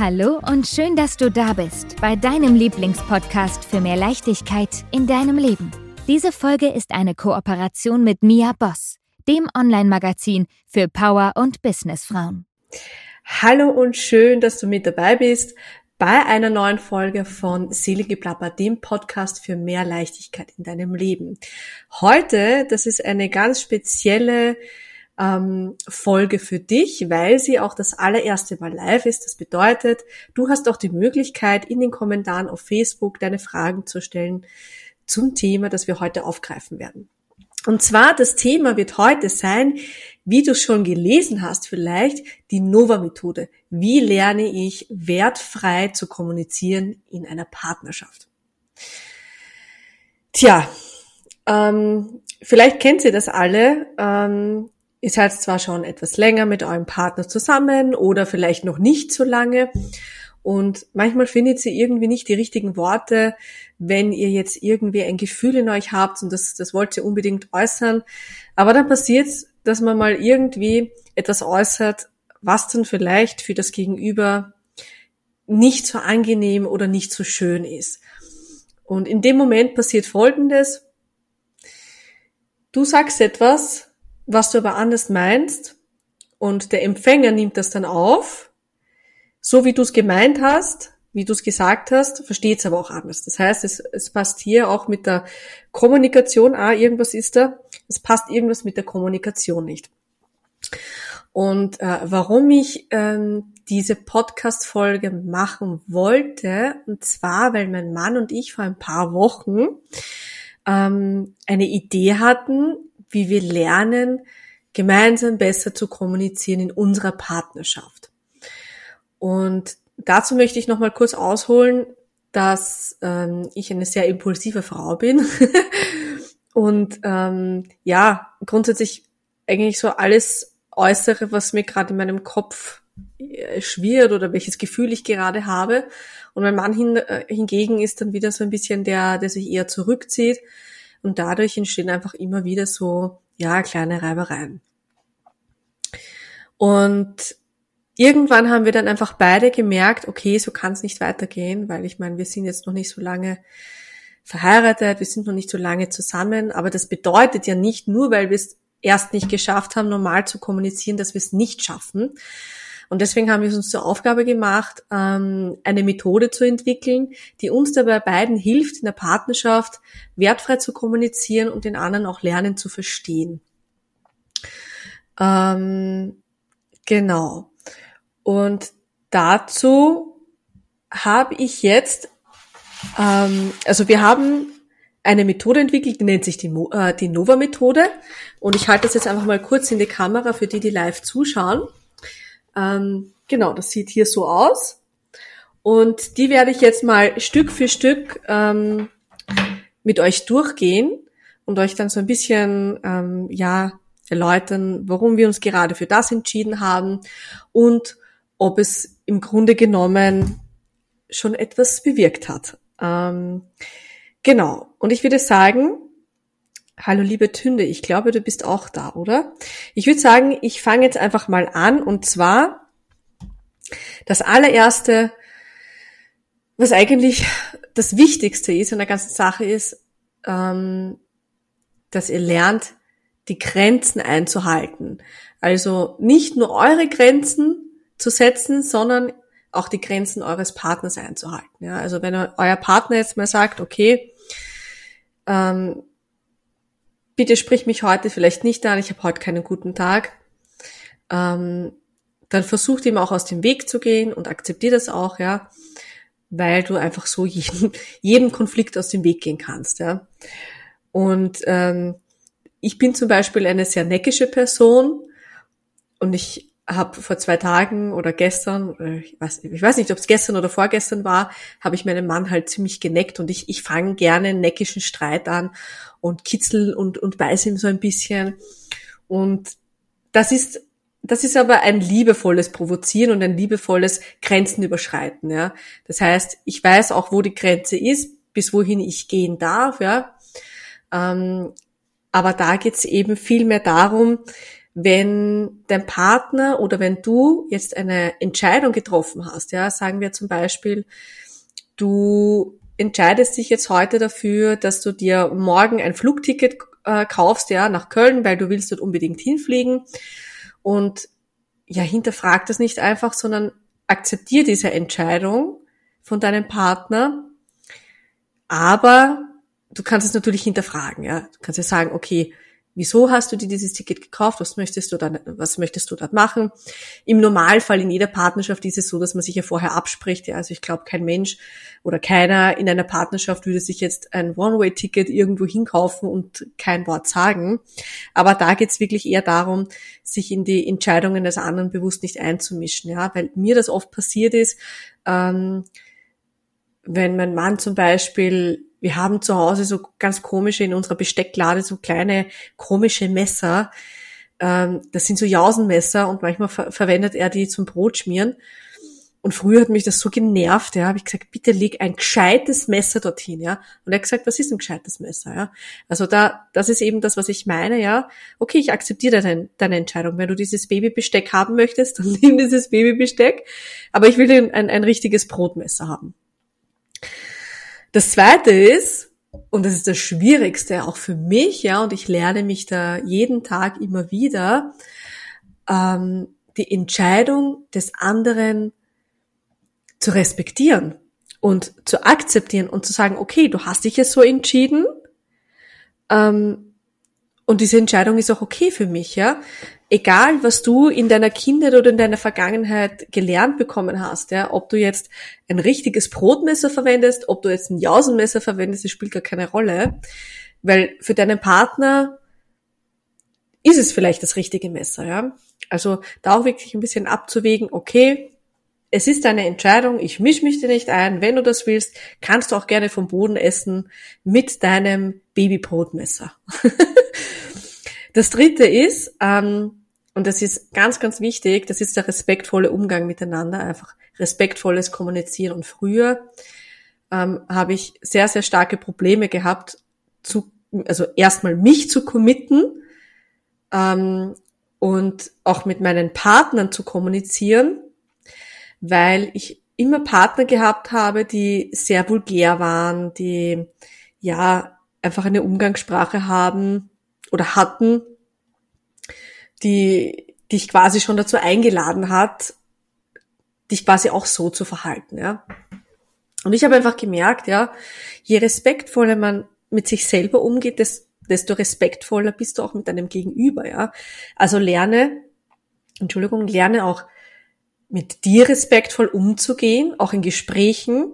Hallo und schön, dass du da bist bei deinem Lieblingspodcast für mehr Leichtigkeit in deinem Leben. Diese Folge ist eine Kooperation mit Mia Boss, dem Online-Magazin für Power- und Businessfrauen. Hallo und schön, dass du mit dabei bist bei einer neuen Folge von Selige Plapper, dem Podcast für mehr Leichtigkeit in deinem Leben. Heute, das ist eine ganz spezielle ähm, Folge für dich, weil sie auch das allererste Mal live ist. Das bedeutet, du hast auch die Möglichkeit, in den Kommentaren auf Facebook deine Fragen zu stellen zum Thema, das wir heute aufgreifen werden. Und zwar, das Thema wird heute sein, wie du schon gelesen hast, vielleicht die Nova-Methode. Wie lerne ich wertfrei zu kommunizieren in einer Partnerschaft? Tja, ähm, vielleicht kennt ihr das alle. Ähm, Ihr seid zwar schon etwas länger mit eurem Partner zusammen oder vielleicht noch nicht so lange und manchmal findet ihr irgendwie nicht die richtigen Worte, wenn ihr jetzt irgendwie ein Gefühl in euch habt und das, das wollt ihr unbedingt äußern. Aber dann passiert dass man mal irgendwie etwas äußert, was dann vielleicht für das Gegenüber nicht so angenehm oder nicht so schön ist. Und in dem Moment passiert Folgendes. Du sagst etwas, was du aber anders meinst und der Empfänger nimmt das dann auf, so wie du es gemeint hast, wie du es gesagt hast, versteht es aber auch anders. Das heißt, es, es passt hier auch mit der Kommunikation, ah, irgendwas ist da, es passt irgendwas mit der Kommunikation nicht. Und äh, warum ich ähm, diese Podcast-Folge machen wollte, und zwar, weil mein Mann und ich vor ein paar Wochen ähm, eine Idee hatten, wie wir lernen, gemeinsam besser zu kommunizieren in unserer Partnerschaft. Und dazu möchte ich noch mal kurz ausholen, dass ähm, ich eine sehr impulsive Frau bin und ähm, ja grundsätzlich eigentlich so alles äußere, was mir gerade in meinem Kopf äh, schwirrt oder welches Gefühl ich gerade habe. Und mein Mann hin, äh, hingegen ist dann wieder so ein bisschen der, der sich eher zurückzieht und dadurch entstehen einfach immer wieder so, ja, kleine Reibereien. Und irgendwann haben wir dann einfach beide gemerkt, okay, so kann es nicht weitergehen, weil ich meine, wir sind jetzt noch nicht so lange verheiratet, wir sind noch nicht so lange zusammen, aber das bedeutet ja nicht nur, weil wir es erst nicht geschafft haben, normal zu kommunizieren, dass wir es nicht schaffen, und deswegen haben wir es uns zur Aufgabe gemacht, ähm, eine Methode zu entwickeln, die uns dabei beiden hilft, in der Partnerschaft wertfrei zu kommunizieren und den anderen auch lernen zu verstehen. Ähm, genau. Und dazu habe ich jetzt, ähm, also wir haben eine Methode entwickelt, die nennt sich die, äh, die Nova-Methode. Und ich halte das jetzt einfach mal kurz in die Kamera für die, die live zuschauen. Ähm, genau, das sieht hier so aus. Und die werde ich jetzt mal Stück für Stück ähm, mit euch durchgehen und euch dann so ein bisschen ähm, ja erläutern, warum wir uns gerade für das entschieden haben und ob es im Grunde genommen schon etwas bewirkt hat. Ähm, genau. Und ich würde sagen, hallo liebe Tünde, ich glaube, du bist auch da, oder? Ich würde sagen, ich fange jetzt einfach mal an und zwar das allererste, was eigentlich das Wichtigste ist in der ganzen Sache ist, ähm, dass ihr lernt, die Grenzen einzuhalten. Also nicht nur eure Grenzen zu setzen, sondern auch die Grenzen eures Partners einzuhalten. Ja, also wenn euer Partner jetzt mal sagt, okay, ähm, bitte sprich mich heute vielleicht nicht an, ich habe heute keinen guten Tag, ähm, dann versucht ihm auch aus dem Weg zu gehen und akzeptiert das auch, ja, weil du einfach so jeden, jedem Konflikt aus dem Weg gehen kannst, ja. Und ähm, ich bin zum Beispiel eine sehr neckische Person und ich habe vor zwei Tagen oder gestern, ich weiß, ich weiß nicht, ob es gestern oder vorgestern war, habe ich meinen Mann halt ziemlich geneckt und ich, ich fange gerne einen neckischen Streit an und kitzel und, und beiß ihm so ein bisschen. Und das ist, das ist aber ein liebevolles Provozieren und ein liebevolles Grenzen überschreiten, ja. Das heißt, ich weiß auch, wo die Grenze ist, bis wohin ich gehen darf, ja. Ähm, aber da geht's eben viel mehr darum, wenn dein Partner oder wenn du jetzt eine Entscheidung getroffen hast, ja, sagen wir zum Beispiel, du entscheidest dich jetzt heute dafür, dass du dir morgen ein Flugticket äh, kaufst, ja, nach Köln, weil du willst dort unbedingt hinfliegen und ja, hinterfrag das nicht einfach, sondern akzeptier diese Entscheidung von deinem Partner, aber du kannst es natürlich hinterfragen, ja. Du kannst ja sagen, okay, wieso hast du dir dieses Ticket gekauft? Was möchtest du dann, was möchtest du dort machen? Im Normalfall in jeder Partnerschaft ist es so, dass man sich ja vorher abspricht, ja. Also ich glaube, kein Mensch oder keiner in einer Partnerschaft würde sich jetzt ein One-Way-Ticket irgendwo hinkaufen und kein Wort sagen. Aber da geht's wirklich eher darum, sich in die Entscheidungen des anderen bewusst nicht einzumischen, ja. Weil mir das oft passiert ist, ähm, wenn mein Mann zum Beispiel, wir haben zu Hause so ganz komische in unserer Bestecklade so kleine komische Messer. Ähm, das sind so Jausenmesser und manchmal ver verwendet er die zum Brotschmieren. Und früher hat mich das so genervt, ja, habe ich gesagt, bitte leg ein gescheites Messer dorthin, ja. Und er hat gesagt, was ist ein gescheites Messer, ja? Also da, das ist eben das, was ich meine, ja. Okay, ich akzeptiere deine, deine Entscheidung. Wenn du dieses Babybesteck haben möchtest, dann nimm dieses Babybesteck. Aber ich will ein, ein richtiges Brotmesser haben. Das zweite ist, und das ist das Schwierigste auch für mich, ja, und ich lerne mich da jeden Tag immer wieder, ähm, die Entscheidung des anderen zu respektieren und zu akzeptieren und zu sagen, okay, du hast dich jetzt so entschieden, ähm, und diese Entscheidung ist auch okay für mich, ja egal was du in deiner Kindheit oder in deiner Vergangenheit gelernt bekommen hast, ja, ob du jetzt ein richtiges Brotmesser verwendest, ob du jetzt ein Jausenmesser verwendest, das spielt gar keine Rolle, weil für deinen Partner ist es vielleicht das richtige Messer, ja. Also da auch wirklich ein bisschen abzuwägen, okay, es ist deine Entscheidung, ich misch mich dir nicht ein, wenn du das willst, kannst du auch gerne vom Boden essen mit deinem Babybrotmesser. das dritte ist, ähm, und das ist ganz, ganz wichtig. Das ist der respektvolle Umgang miteinander, einfach respektvolles Kommunizieren. Und früher ähm, habe ich sehr, sehr starke Probleme gehabt, zu, also erstmal mich zu committen ähm, und auch mit meinen Partnern zu kommunizieren, weil ich immer Partner gehabt habe, die sehr vulgär waren, die ja einfach eine Umgangssprache haben oder hatten, die dich quasi schon dazu eingeladen hat, dich quasi auch so zu verhalten, ja. Und ich habe einfach gemerkt, ja, je respektvoller man mit sich selber umgeht, desto respektvoller bist du auch mit deinem Gegenüber, ja. Also lerne, Entschuldigung, lerne auch mit dir respektvoll umzugehen, auch in Gesprächen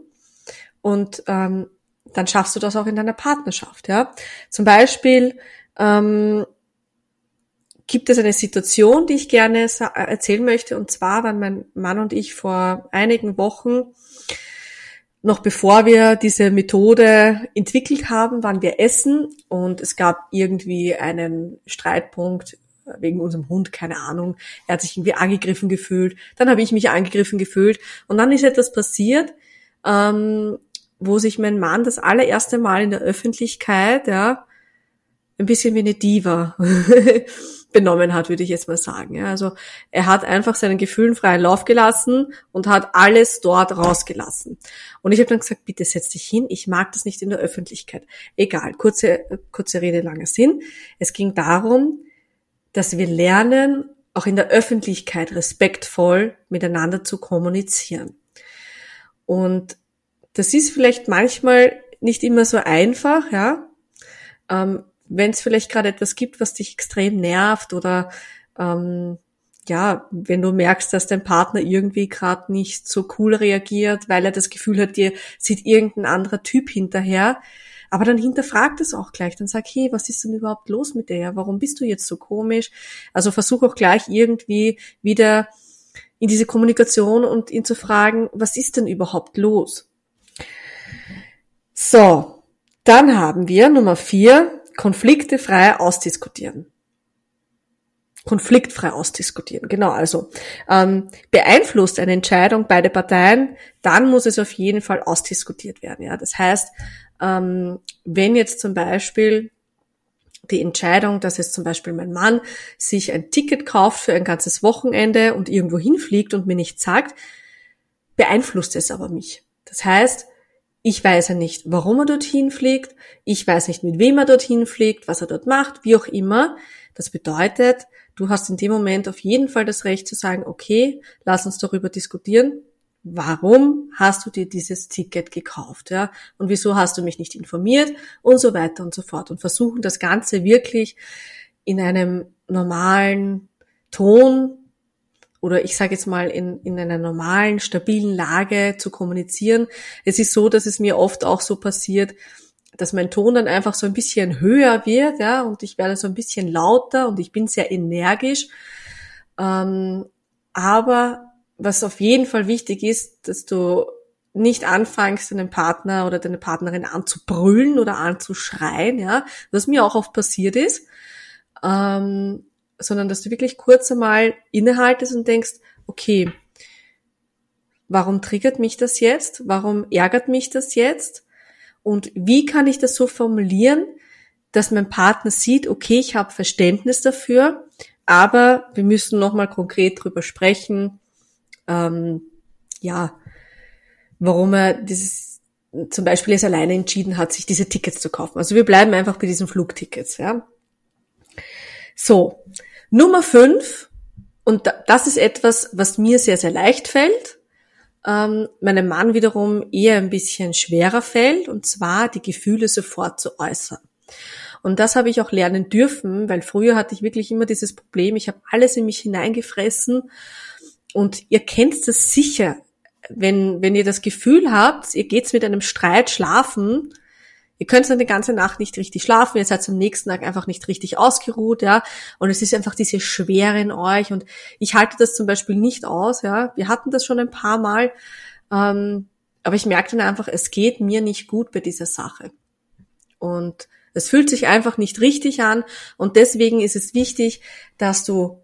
und ähm, dann schaffst du das auch in deiner Partnerschaft, ja. Zum Beispiel ähm, gibt es eine Situation, die ich gerne erzählen möchte. Und zwar waren mein Mann und ich vor einigen Wochen, noch bevor wir diese Methode entwickelt haben, waren wir essen und es gab irgendwie einen Streitpunkt wegen unserem Hund, keine Ahnung. Er hat sich irgendwie angegriffen gefühlt. Dann habe ich mich angegriffen gefühlt. Und dann ist etwas passiert, ähm, wo sich mein Mann das allererste Mal in der Öffentlichkeit, ja, ein bisschen wie eine Diva benommen hat, würde ich jetzt mal sagen. Ja, also er hat einfach seinen Gefühlen freien Lauf gelassen und hat alles dort rausgelassen. Und ich habe dann gesagt, bitte setz dich hin, ich mag das nicht in der Öffentlichkeit. Egal, kurze, kurze Rede, langer Sinn. Es ging darum, dass wir lernen, auch in der Öffentlichkeit respektvoll miteinander zu kommunizieren. Und das ist vielleicht manchmal nicht immer so einfach, ja. Ähm, wenn es vielleicht gerade etwas gibt, was dich extrem nervt oder ähm, ja, wenn du merkst, dass dein Partner irgendwie gerade nicht so cool reagiert, weil er das Gefühl hat, dir sieht irgendein anderer Typ hinterher, aber dann hinterfragt es auch gleich, dann sag, hey, was ist denn überhaupt los mit dir? Warum bist du jetzt so komisch? Also versuch auch gleich irgendwie wieder in diese Kommunikation und ihn zu fragen, was ist denn überhaupt los? So, dann haben wir Nummer vier, Konflikte frei ausdiskutieren. Konfliktfrei ausdiskutieren, genau. Also ähm, beeinflusst eine Entscheidung beide Parteien, dann muss es auf jeden Fall ausdiskutiert werden. Ja, das heißt, ähm, wenn jetzt zum Beispiel die Entscheidung, dass jetzt zum Beispiel mein Mann sich ein Ticket kauft für ein ganzes Wochenende und irgendwo hinfliegt und mir nichts sagt, beeinflusst es aber mich. Das heißt, ich weiß ja nicht, warum er dorthin fliegt, ich weiß nicht, mit wem er dorthin fliegt, was er dort macht, wie auch immer. Das bedeutet, du hast in dem Moment auf jeden Fall das Recht zu sagen, okay, lass uns darüber diskutieren, warum hast du dir dieses Ticket gekauft, ja? Und wieso hast du mich nicht informiert und so weiter und so fort und versuchen das Ganze wirklich in einem normalen Ton oder ich sage jetzt mal in, in einer normalen, stabilen Lage zu kommunizieren. Es ist so, dass es mir oft auch so passiert, dass mein Ton dann einfach so ein bisschen höher wird, ja, und ich werde so ein bisschen lauter und ich bin sehr energisch. Ähm, aber was auf jeden Fall wichtig ist, dass du nicht anfängst, deinen Partner oder deine Partnerin anzubrüllen oder anzuschreien, ja, was mir auch oft passiert ist, ähm, sondern dass du wirklich kurz einmal innehaltest und denkst, okay, warum triggert mich das jetzt? Warum ärgert mich das jetzt? Und wie kann ich das so formulieren, dass mein Partner sieht, okay, ich habe Verständnis dafür, aber wir müssen nochmal konkret drüber sprechen, ähm, ja, warum er dieses zum Beispiel jetzt alleine entschieden hat, sich diese Tickets zu kaufen. Also wir bleiben einfach bei diesen Flugtickets, ja. So. Nummer fünf, und das ist etwas, was mir sehr, sehr leicht fällt, ähm, meinem Mann wiederum eher ein bisschen schwerer fällt, und zwar die Gefühle sofort zu äußern. Und das habe ich auch lernen dürfen, weil früher hatte ich wirklich immer dieses Problem, ich habe alles in mich hineingefressen und ihr kennt das sicher, wenn, wenn ihr das Gefühl habt, ihr geht's mit einem Streit schlafen, ihr könnt dann die ganze Nacht nicht richtig schlafen, ihr seid am nächsten Tag einfach nicht richtig ausgeruht, ja, und es ist einfach diese Schwere in euch. Und ich halte das zum Beispiel nicht aus, ja, wir hatten das schon ein paar Mal, ähm, aber ich merke dann einfach, es geht mir nicht gut bei dieser Sache. Und es fühlt sich einfach nicht richtig an. Und deswegen ist es wichtig, dass du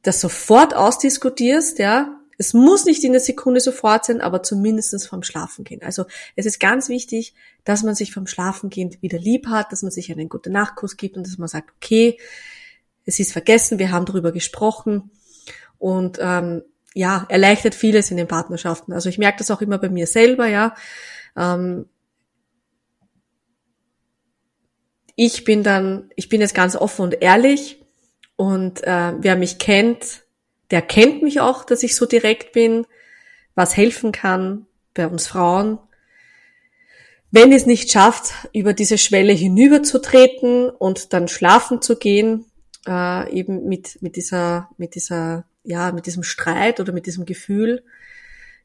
das sofort ausdiskutierst, ja. Es muss nicht in der Sekunde sofort sein, aber zumindestens vom Schlafengehen. Also es ist ganz wichtig, dass man sich vom Schlafengehen wieder lieb hat, dass man sich einen guten Nachkuss gibt und dass man sagt, okay, es ist vergessen, wir haben darüber gesprochen und ähm, ja, erleichtert vieles in den Partnerschaften. Also ich merke das auch immer bei mir selber, ja. Ähm, ich bin dann, ich bin jetzt ganz offen und ehrlich und äh, wer mich kennt, der kennt mich auch, dass ich so direkt bin, was helfen kann bei uns Frauen. Wenn es nicht schafft, über diese Schwelle hinüberzutreten und dann schlafen zu gehen, äh, eben mit, mit dieser, mit dieser, ja, mit diesem Streit oder mit diesem Gefühl,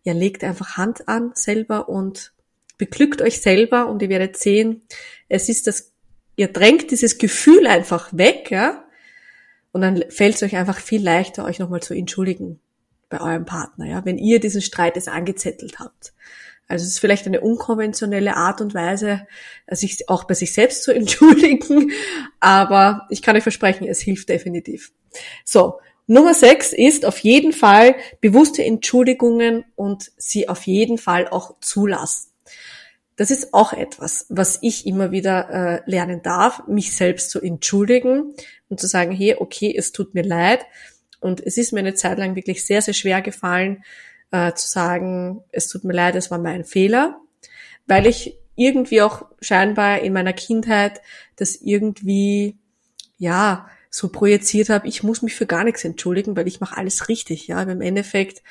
ja, legt einfach Hand an selber und beglückt euch selber und ihr werdet sehen, es ist das, ihr drängt dieses Gefühl einfach weg, ja, und dann fällt es euch einfach viel leichter, euch nochmal zu entschuldigen bei eurem Partner, ja, wenn ihr diesen Streit jetzt angezettelt habt. Also es ist vielleicht eine unkonventionelle Art und Weise, sich auch bei sich selbst zu entschuldigen, aber ich kann euch versprechen, es hilft definitiv. So, Nummer sechs ist auf jeden Fall bewusste Entschuldigungen und sie auf jeden Fall auch zulassen. Das ist auch etwas, was ich immer wieder äh, lernen darf, mich selbst zu entschuldigen und zu sagen, hey, okay, es tut mir leid. Und es ist mir eine Zeit lang wirklich sehr, sehr schwer gefallen, äh, zu sagen, es tut mir leid, es war mein Fehler, weil ich irgendwie auch scheinbar in meiner Kindheit das irgendwie, ja, so projiziert habe, ich muss mich für gar nichts entschuldigen, weil ich mache alles richtig, ja. Aber im Endeffekt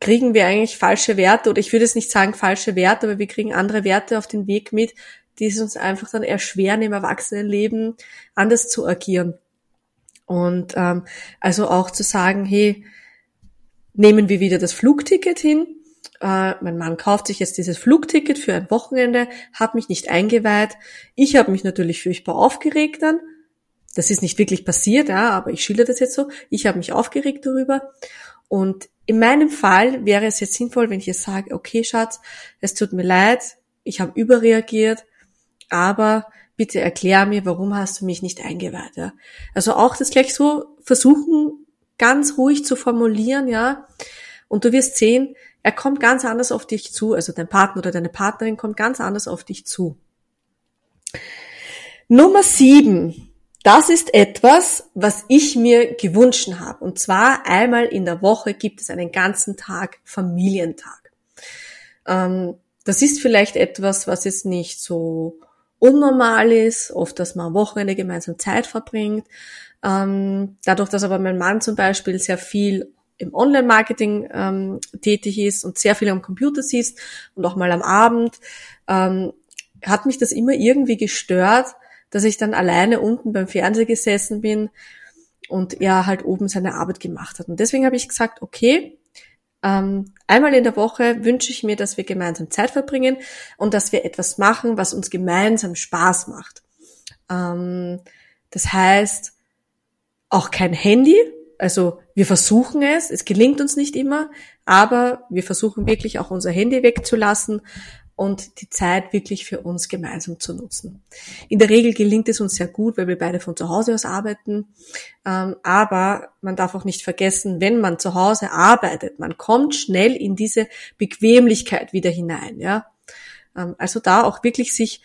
kriegen wir eigentlich falsche Werte, oder ich würde es nicht sagen falsche Werte, aber wir kriegen andere Werte auf den Weg mit, die es uns einfach dann erschweren, im Erwachsenenleben anders zu agieren. Und ähm, also auch zu sagen, hey, nehmen wir wieder das Flugticket hin. Äh, mein Mann kauft sich jetzt dieses Flugticket für ein Wochenende, hat mich nicht eingeweiht. Ich habe mich natürlich furchtbar aufgeregt dann. Das ist nicht wirklich passiert, ja, aber ich schilder das jetzt so. Ich habe mich aufgeregt darüber. Und in meinem Fall wäre es jetzt sinnvoll, wenn ich jetzt sage, okay, Schatz, es tut mir leid, ich habe überreagiert, aber bitte erklär mir, warum hast du mich nicht eingeweiht, ja? Also auch das gleich so versuchen, ganz ruhig zu formulieren, ja? Und du wirst sehen, er kommt ganz anders auf dich zu, also dein Partner oder deine Partnerin kommt ganz anders auf dich zu. Nummer sieben. Das ist etwas, was ich mir gewünscht habe. Und zwar einmal in der Woche gibt es einen ganzen Tag Familientag. Ähm, das ist vielleicht etwas, was jetzt nicht so unnormal ist, oft, dass man am Wochenende gemeinsam Zeit verbringt. Ähm, dadurch, dass aber mein Mann zum Beispiel sehr viel im Online-Marketing ähm, tätig ist und sehr viel am Computer sitzt und auch mal am Abend, ähm, hat mich das immer irgendwie gestört, dass ich dann alleine unten beim Fernseher gesessen bin und er halt oben seine Arbeit gemacht hat. Und deswegen habe ich gesagt, okay, einmal in der Woche wünsche ich mir, dass wir gemeinsam Zeit verbringen und dass wir etwas machen, was uns gemeinsam Spaß macht. Ähm, das heißt, auch kein Handy, also wir versuchen es, es gelingt uns nicht immer, aber wir versuchen wirklich auch unser Handy wegzulassen und die Zeit wirklich für uns gemeinsam zu nutzen. In der Regel gelingt es uns sehr gut, weil wir beide von zu Hause aus arbeiten. Ähm, aber man darf auch nicht vergessen, wenn man zu Hause arbeitet, man kommt schnell in diese Bequemlichkeit wieder hinein. Ja? Ähm, also da auch wirklich sich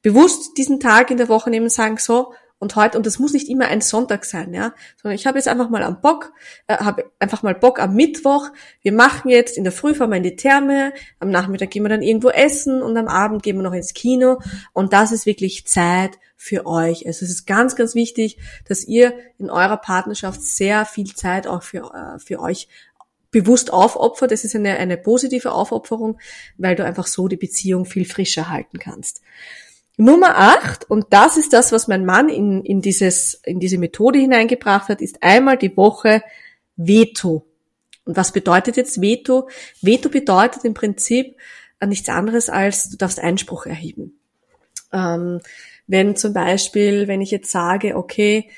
bewusst diesen Tag in der Woche nehmen sagen, so, und heute, und das muss nicht immer ein Sonntag sein, ja, sondern ich habe jetzt einfach mal am Bock, äh, habe einfach mal Bock am Mittwoch. Wir machen jetzt in der Früh fahren wir in die Therme, am Nachmittag gehen wir dann irgendwo essen und am Abend gehen wir noch ins Kino. Und das ist wirklich Zeit für euch. Also es ist ganz, ganz wichtig, dass ihr in eurer Partnerschaft sehr viel Zeit auch für, äh, für euch bewusst aufopfert. Das ist eine, eine positive Aufopferung, weil du einfach so die Beziehung viel frischer halten kannst. Nummer acht, und das ist das, was mein Mann in, in, dieses, in diese Methode hineingebracht hat, ist einmal die Woche Veto. Und was bedeutet jetzt Veto? Veto bedeutet im Prinzip äh, nichts anderes als, du darfst Einspruch erheben. Ähm, wenn zum Beispiel, wenn ich jetzt sage, okay,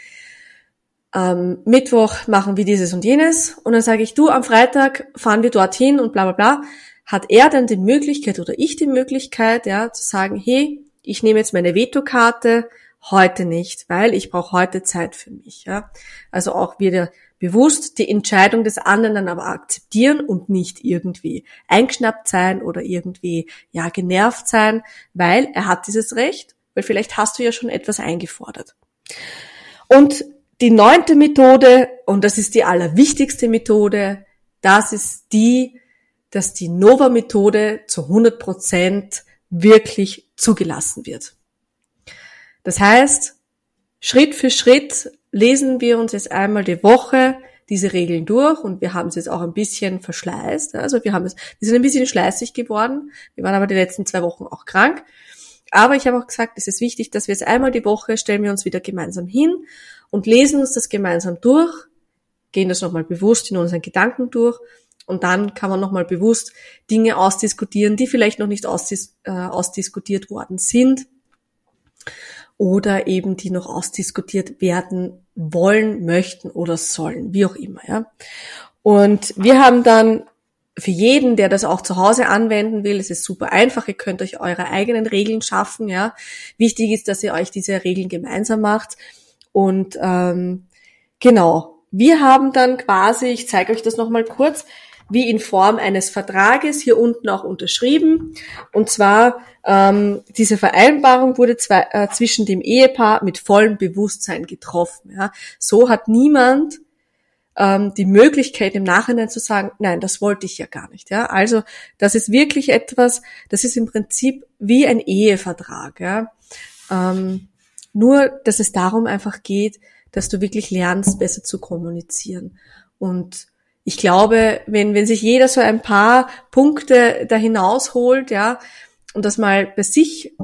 ähm, Mittwoch machen wir dieses und jenes und dann sage ich, du, am Freitag fahren wir dorthin und bla bla bla, hat er dann die Möglichkeit oder ich die Möglichkeit, ja, zu sagen, hey, ich nehme jetzt meine Vetokarte, heute nicht, weil ich brauche heute Zeit für mich. Ja? Also auch wieder bewusst die Entscheidung des anderen dann aber akzeptieren und nicht irgendwie eingeschnappt sein oder irgendwie ja genervt sein, weil er hat dieses Recht, weil vielleicht hast du ja schon etwas eingefordert. Und die neunte Methode, und das ist die allerwichtigste Methode, das ist die, dass die Nova-Methode zu 100 Prozent wirklich zugelassen wird. Das heißt, Schritt für Schritt lesen wir uns jetzt einmal die Woche diese Regeln durch und wir haben es jetzt auch ein bisschen verschleißt. Also wir haben es, wir sind ein bisschen schleißig geworden. Wir waren aber die letzten zwei Wochen auch krank. Aber ich habe auch gesagt, es ist wichtig, dass wir jetzt einmal die Woche stellen wir uns wieder gemeinsam hin und lesen uns das gemeinsam durch, gehen das nochmal bewusst in unseren Gedanken durch und dann kann man nochmal bewusst Dinge ausdiskutieren, die vielleicht noch nicht ausdis äh, ausdiskutiert worden sind oder eben die noch ausdiskutiert werden wollen, möchten oder sollen, wie auch immer, ja. Und wir haben dann für jeden, der das auch zu Hause anwenden will, es ist super einfach. Ihr könnt euch eure eigenen Regeln schaffen. Ja, wichtig ist, dass ihr euch diese Regeln gemeinsam macht. Und ähm, genau, wir haben dann quasi, ich zeige euch das nochmal kurz, wie in Form eines Vertrages hier unten auch unterschrieben. Und zwar ähm, diese Vereinbarung wurde zwei, äh, zwischen dem Ehepaar mit vollem Bewusstsein getroffen. Ja. So hat niemand ähm, die Möglichkeit im Nachhinein zu sagen, nein, das wollte ich ja gar nicht. Ja. Also das ist wirklich etwas, das ist im Prinzip wie ein Ehevertrag. Ja. Ähm, nur, dass es darum einfach geht, dass du wirklich lernst, besser zu kommunizieren. Und ich glaube, wenn, wenn sich jeder so ein paar Punkte da hinausholt, ja, und das mal bei sich,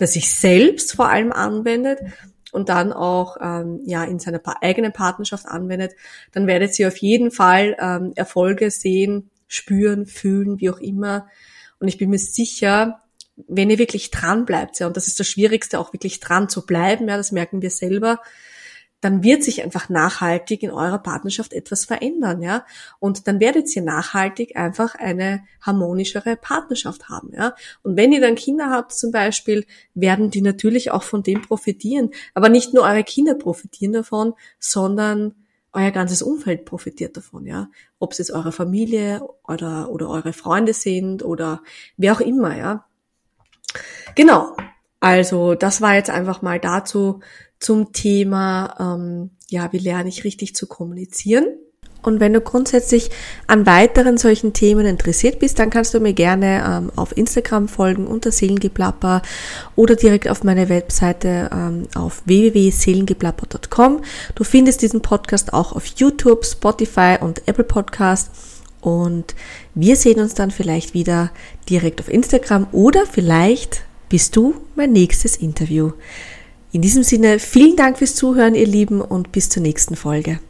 bei sich selbst vor allem anwendet und dann auch ähm, ja in seiner eigenen Partnerschaft anwendet, dann werdet ihr auf jeden Fall ähm, Erfolge sehen, spüren, fühlen, wie auch immer. Und ich bin mir sicher, wenn ihr wirklich dran bleibt, ja, und das ist das Schwierigste, auch wirklich dran zu bleiben, ja, das merken wir selber, dann wird sich einfach nachhaltig in eurer Partnerschaft etwas verändern, ja. Und dann werdet ihr nachhaltig einfach eine harmonischere Partnerschaft haben, ja. Und wenn ihr dann Kinder habt zum Beispiel, werden die natürlich auch von dem profitieren. Aber nicht nur eure Kinder profitieren davon, sondern euer ganzes Umfeld profitiert davon, ja. Ob es jetzt eure Familie oder, oder eure Freunde sind oder wer auch immer, ja. Genau. Also das war jetzt einfach mal dazu zum Thema, ähm, ja, wie lerne ich richtig zu kommunizieren. Und wenn du grundsätzlich an weiteren solchen Themen interessiert bist, dann kannst du mir gerne ähm, auf Instagram folgen unter Seelengeplapper oder direkt auf meine Webseite ähm, auf www.seelengeplapper.com. Du findest diesen Podcast auch auf YouTube, Spotify und Apple Podcast. Und wir sehen uns dann vielleicht wieder direkt auf Instagram oder vielleicht bist du mein nächstes Interview. In diesem Sinne, vielen Dank fürs Zuhören, ihr Lieben, und bis zur nächsten Folge.